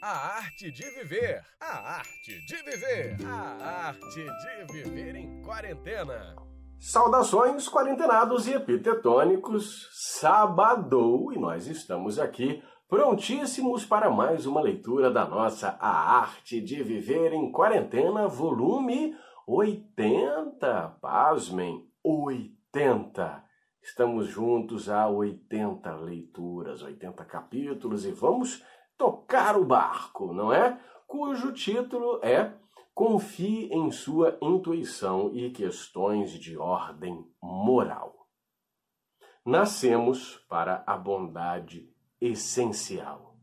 A arte de viver. A arte de viver. A arte de viver em quarentena. Saudações, quarentenados e epitetônicos. Sabadou e nós estamos aqui prontíssimos para mais uma leitura da nossa A Arte de Viver em Quarentena, volume 80. Pasmem, 80. Estamos juntos há 80 leituras, 80 capítulos e vamos tocar o barco, não é? Cujo título é Confie em sua intuição e questões de ordem moral. Nascemos para a bondade essencial.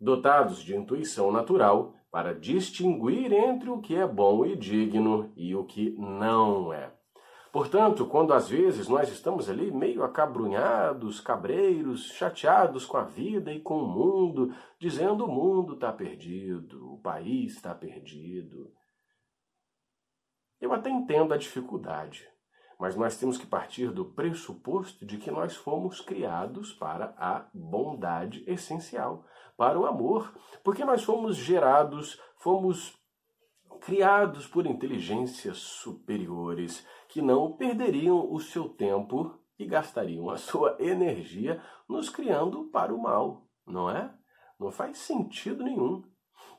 Dotados de intuição natural para distinguir entre o que é bom e digno e o que não é. Portanto, quando às vezes nós estamos ali meio acabrunhados, cabreiros, chateados com a vida e com o mundo, dizendo o mundo está perdido, o país está perdido. Eu até entendo a dificuldade, mas nós temos que partir do pressuposto de que nós fomos criados para a bondade essencial, para o amor, porque nós fomos gerados, fomos criados por inteligências superiores que não perderiam o seu tempo e gastariam a sua energia nos criando para o mal, não é? Não faz sentido nenhum.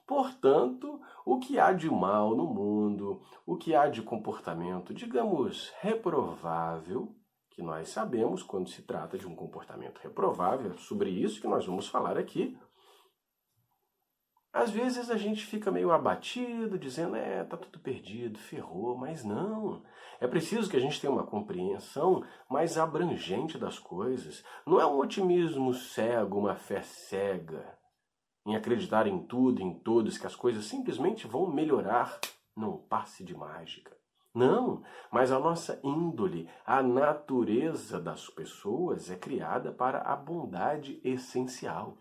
Portanto, o que há de mal no mundo, o que há de comportamento, digamos, reprovável, que nós sabemos quando se trata de um comportamento reprovável, é sobre isso que nós vamos falar aqui, às vezes a gente fica meio abatido, dizendo, é, tá tudo perdido, ferrou, mas não. É preciso que a gente tenha uma compreensão mais abrangente das coisas. Não é um otimismo cego, uma fé cega, em acreditar em tudo, em todos, que as coisas simplesmente vão melhorar num passe de mágica. Não, mas a nossa índole, a natureza das pessoas é criada para a bondade essencial.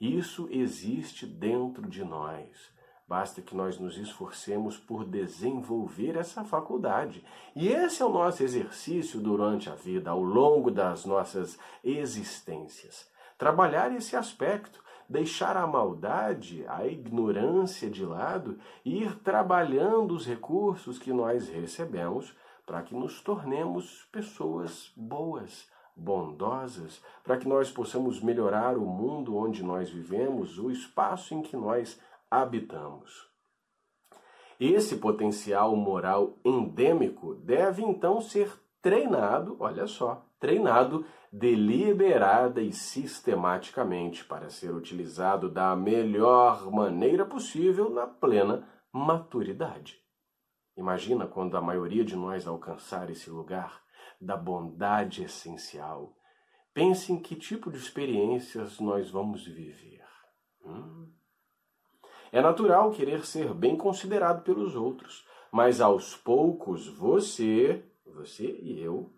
Isso existe dentro de nós. Basta que nós nos esforcemos por desenvolver essa faculdade. E esse é o nosso exercício durante a vida, ao longo das nossas existências. Trabalhar esse aspecto, deixar a maldade, a ignorância de lado e ir trabalhando os recursos que nós recebemos para que nos tornemos pessoas boas, bondosas, para que nós possamos melhorar o mundo onde nós vivemos, o espaço em que nós habitamos. Esse potencial moral endêmico deve então ser treinado, olha só, treinado deliberada e sistematicamente para ser utilizado da melhor maneira possível na plena maturidade. Imagina quando a maioria de nós alcançar esse lugar da bondade essencial. Pense em que tipo de experiências nós vamos viver. Hum? É natural querer ser bem considerado pelos outros, mas aos poucos você, você e eu,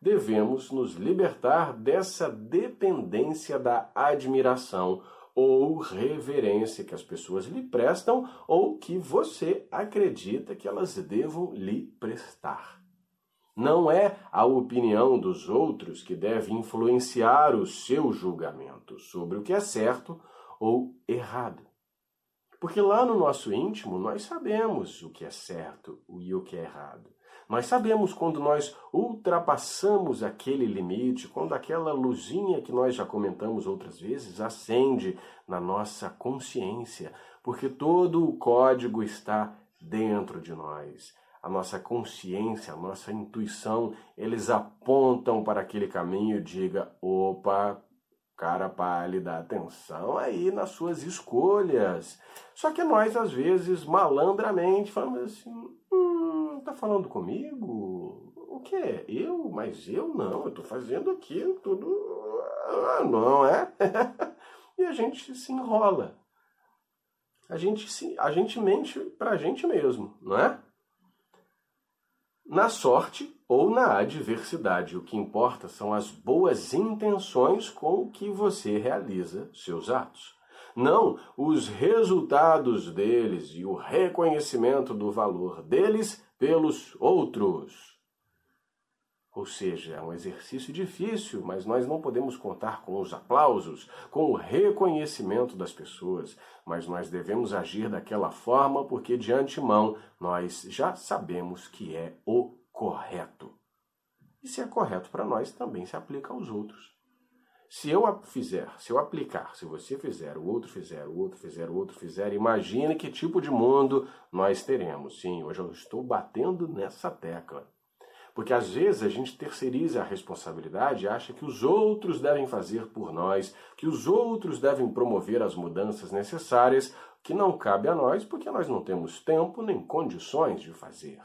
devemos nos libertar dessa dependência da admiração ou reverência que as pessoas lhe prestam ou que você acredita que elas devam lhe prestar. Não é a opinião dos outros que deve influenciar o seu julgamento sobre o que é certo ou errado. Porque lá no nosso íntimo nós sabemos o que é certo e o que é errado. Nós sabemos quando nós ultrapassamos aquele limite, quando aquela luzinha que nós já comentamos outras vezes acende na nossa consciência, porque todo o código está dentro de nós a nossa consciência, a nossa intuição, eles apontam para aquele caminho e diga, opa, cara pálida, atenção aí nas suas escolhas. Só que nós, às vezes, malandramente, falamos assim, hum, tá falando comigo? O que? Eu? Mas eu não, eu tô fazendo aqui tudo... Ah, não é? e a gente se enrola. A gente, se, a gente mente pra gente mesmo, não é? Na sorte ou na adversidade, o que importa são as boas intenções com que você realiza seus atos. Não os resultados deles e o reconhecimento do valor deles pelos outros. Ou seja, é um exercício difícil, mas nós não podemos contar com os aplausos, com o reconhecimento das pessoas, mas nós devemos agir daquela forma porque de antemão nós já sabemos que é o correto. E se é correto para nós, também se aplica aos outros. Se eu fizer, se eu aplicar, se você fizer, o outro fizer, o outro fizer, o outro fizer, imagine que tipo de mundo nós teremos. Sim, hoje eu estou batendo nessa tecla. Porque às vezes a gente terceiriza a responsabilidade e acha que os outros devem fazer por nós, que os outros devem promover as mudanças necessárias, que não cabe a nós porque nós não temos tempo nem condições de fazer.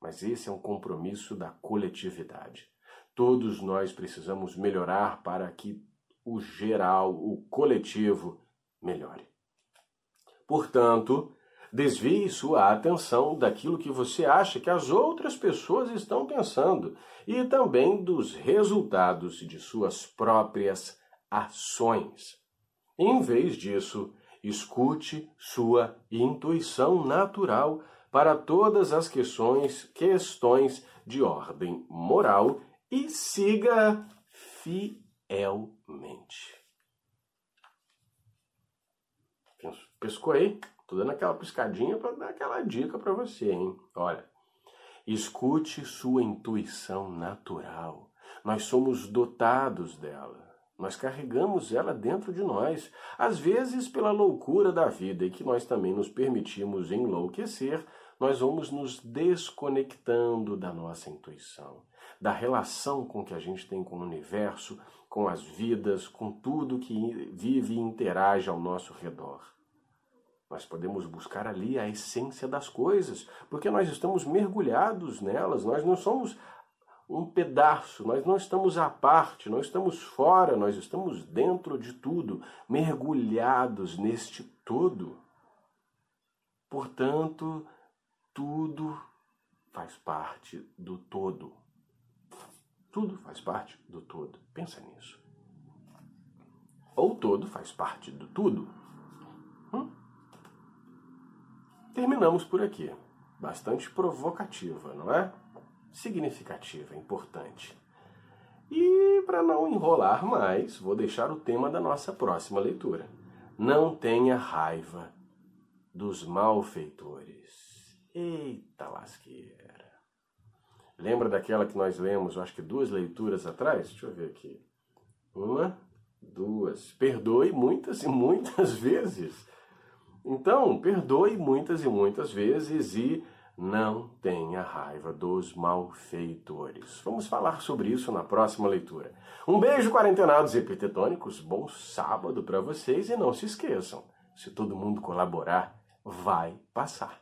Mas esse é um compromisso da coletividade. Todos nós precisamos melhorar para que o geral, o coletivo, melhore. Portanto, Desvie sua atenção daquilo que você acha que as outras pessoas estão pensando e também dos resultados de suas próprias ações. Em vez disso, escute sua intuição natural para todas as questões, questões de ordem moral e siga fielmente. Pescou aí? Tô dando aquela piscadinha para dar aquela dica para você, hein? Olha, escute sua intuição natural. Nós somos dotados dela. Nós carregamos ela dentro de nós, às vezes pela loucura da vida e que nós também nos permitimos enlouquecer, nós vamos nos desconectando da nossa intuição, da relação com que a gente tem com o universo, com as vidas, com tudo que vive e interage ao nosso redor. Nós podemos buscar ali a essência das coisas, porque nós estamos mergulhados nelas, nós não somos um pedaço, nós não estamos à parte, nós estamos fora, nós estamos dentro de tudo, mergulhados neste todo. Portanto, tudo faz parte do todo. Tudo faz parte do todo. Pensa nisso. Ou todo faz parte do tudo. Hum? Terminamos por aqui. Bastante provocativa, não é? Significativa, importante. E para não enrolar mais, vou deixar o tema da nossa próxima leitura. Não tenha raiva dos malfeitores. Eita lasqueira. Lembra daquela que nós lemos, acho que duas leituras atrás? Deixa eu ver aqui. Uma, duas. Perdoe muitas e muitas vezes então, perdoe muitas e muitas vezes e não tenha raiva dos malfeitores. Vamos falar sobre isso na próxima leitura. Um beijo, quarentenados epitetônicos, bom sábado para vocês e não se esqueçam, se todo mundo colaborar, vai passar.